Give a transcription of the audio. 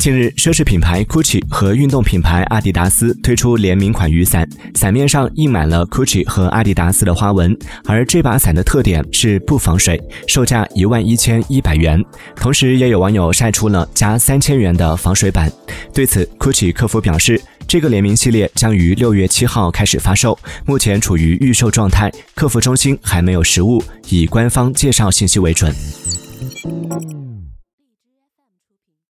近日，奢侈品牌 GUCCI 和运动品牌阿迪达斯推出联名款雨伞，伞面上印满了 GUCCI 和阿迪达斯的花纹。而这把伞的特点是不防水，售价一万一千一百元。同时，也有网友晒出了加三千元的防水版。对此，GUCCI 客服表示，这个联名系列将于六月七号开始发售，目前处于预售状态，客服中心还没有实物，以官方介绍信息为准。